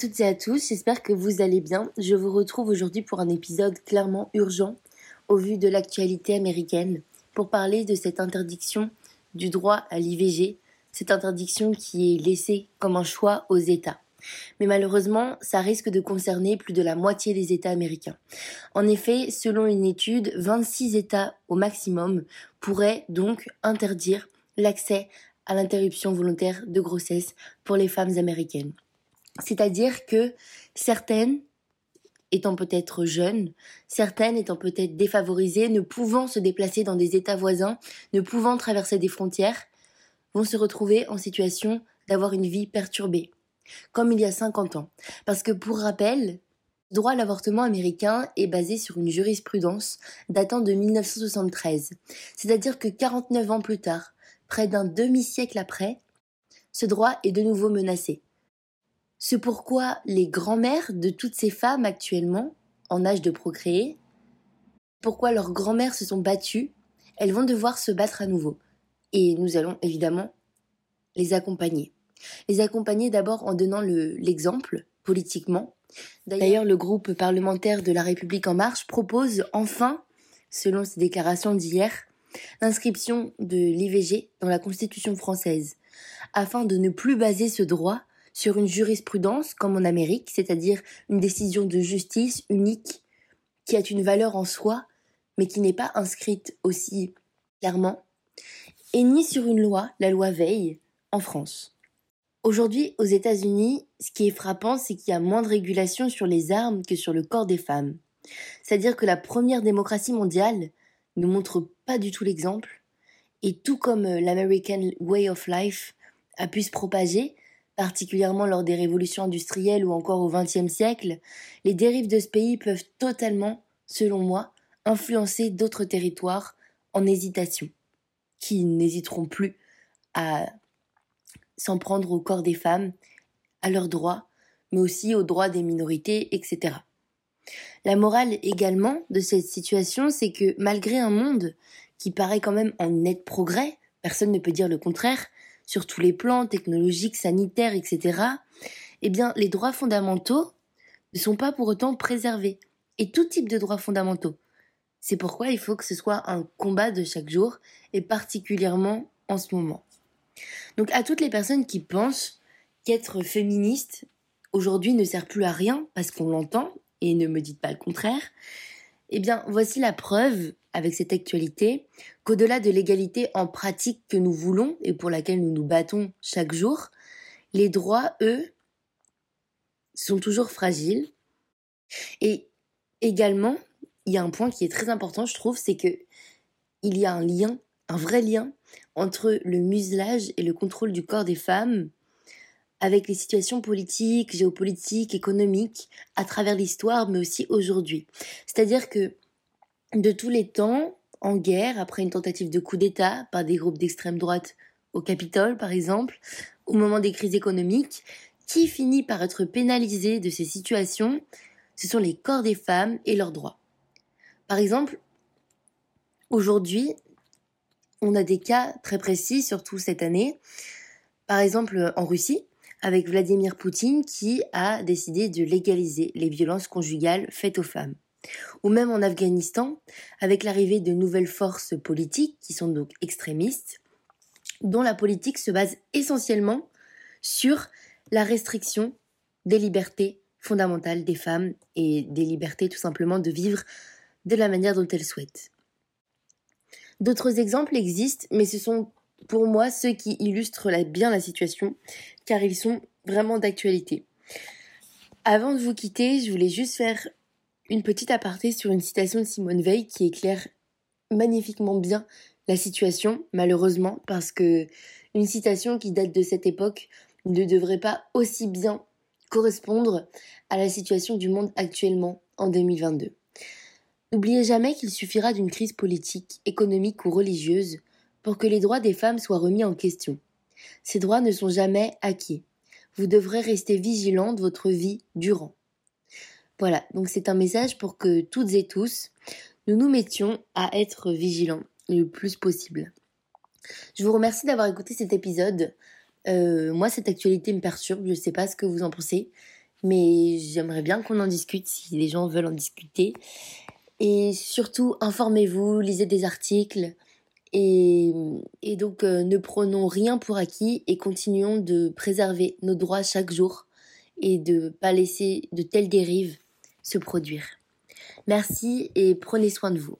toutes et à tous, j'espère que vous allez bien. Je vous retrouve aujourd'hui pour un épisode clairement urgent au vu de l'actualité américaine pour parler de cette interdiction du droit à l'IVG, cette interdiction qui est laissée comme un choix aux États. Mais malheureusement, ça risque de concerner plus de la moitié des États américains. En effet, selon une étude, 26 États au maximum pourraient donc interdire l'accès à l'interruption volontaire de grossesse pour les femmes américaines. C'est-à-dire que certaines étant peut-être jeunes, certaines étant peut-être défavorisées, ne pouvant se déplacer dans des États voisins, ne pouvant traverser des frontières, vont se retrouver en situation d'avoir une vie perturbée, comme il y a 50 ans. Parce que pour rappel, le droit à l'avortement américain est basé sur une jurisprudence datant de 1973, c'est-à-dire que 49 ans plus tard, près d'un demi-siècle après, ce droit est de nouveau menacé. C'est pourquoi les grands-mères de toutes ces femmes actuellement, en âge de procréer, pourquoi leurs grands-mères se sont battues, elles vont devoir se battre à nouveau. Et nous allons évidemment les accompagner. Les accompagner d'abord en donnant l'exemple politiquement. D'ailleurs, le groupe parlementaire de la République en marche propose enfin, selon ses déclarations d'hier, l'inscription de l'IVG dans la Constitution française, afin de ne plus baser ce droit sur une jurisprudence comme en Amérique, c'est-à-dire une décision de justice unique qui a une valeur en soi, mais qui n'est pas inscrite aussi clairement, et ni sur une loi, la loi Veil, en France. Aujourd'hui, aux États-Unis, ce qui est frappant, c'est qu'il y a moins de régulation sur les armes que sur le corps des femmes. C'est-à-dire que la première démocratie mondiale ne montre pas du tout l'exemple, et tout comme euh, l'American Way of Life a pu se propager, particulièrement lors des révolutions industrielles ou encore au XXe siècle, les dérives de ce pays peuvent totalement, selon moi, influencer d'autres territoires en hésitation, qui n'hésiteront plus à s'en prendre au corps des femmes, à leurs droits, mais aussi aux droits des minorités, etc. La morale également de cette situation, c'est que malgré un monde qui paraît quand même en net progrès, personne ne peut dire le contraire, sur tous les plans technologiques, sanitaires, etc., eh bien, les droits fondamentaux ne sont pas pour autant préservés. Et tout type de droits fondamentaux. C'est pourquoi il faut que ce soit un combat de chaque jour, et particulièrement en ce moment. Donc à toutes les personnes qui pensent qu'être féministe aujourd'hui ne sert plus à rien parce qu'on l'entend, et ne me dites pas le contraire, eh bien voici la preuve avec cette actualité qu'au-delà de l'égalité en pratique que nous voulons et pour laquelle nous nous battons chaque jour, les droits, eux, sont toujours fragiles. Et également, il y a un point qui est très important, je trouve, c'est que il y a un lien, un vrai lien entre le muselage et le contrôle du corps des femmes avec les situations politiques, géopolitiques, économiques à travers l'histoire, mais aussi aujourd'hui. C'est-à-dire que de tous les temps, en guerre, après une tentative de coup d'État par des groupes d'extrême droite au Capitole, par exemple, au moment des crises économiques, qui finit par être pénalisé de ces situations Ce sont les corps des femmes et leurs droits. Par exemple, aujourd'hui, on a des cas très précis, surtout cette année. Par exemple, en Russie, avec Vladimir Poutine qui a décidé de légaliser les violences conjugales faites aux femmes ou même en Afghanistan, avec l'arrivée de nouvelles forces politiques qui sont donc extrémistes, dont la politique se base essentiellement sur la restriction des libertés fondamentales des femmes et des libertés tout simplement de vivre de la manière dont elles souhaitent. D'autres exemples existent, mais ce sont pour moi ceux qui illustrent bien la situation, car ils sont vraiment d'actualité. Avant de vous quitter, je voulais juste faire une petite aparté sur une citation de Simone Veil qui éclaire magnifiquement bien la situation, malheureusement, parce que une citation qui date de cette époque ne devrait pas aussi bien correspondre à la situation du monde actuellement en 2022. N'oubliez jamais qu'il suffira d'une crise politique, économique ou religieuse pour que les droits des femmes soient remis en question. Ces droits ne sont jamais acquis. Vous devrez rester vigilant de votre vie durant. Voilà, donc c'est un message pour que toutes et tous, nous nous mettions à être vigilants le plus possible. Je vous remercie d'avoir écouté cet épisode. Euh, moi, cette actualité me perturbe, je ne sais pas ce que vous en pensez, mais j'aimerais bien qu'on en discute si les gens veulent en discuter. Et surtout, informez-vous, lisez des articles. Et, donc, euh, ne prenons rien pour acquis et continuons de préserver nos droits chaque jour et de ne pas laisser de telles dérives se produire. Merci et prenez soin de vous.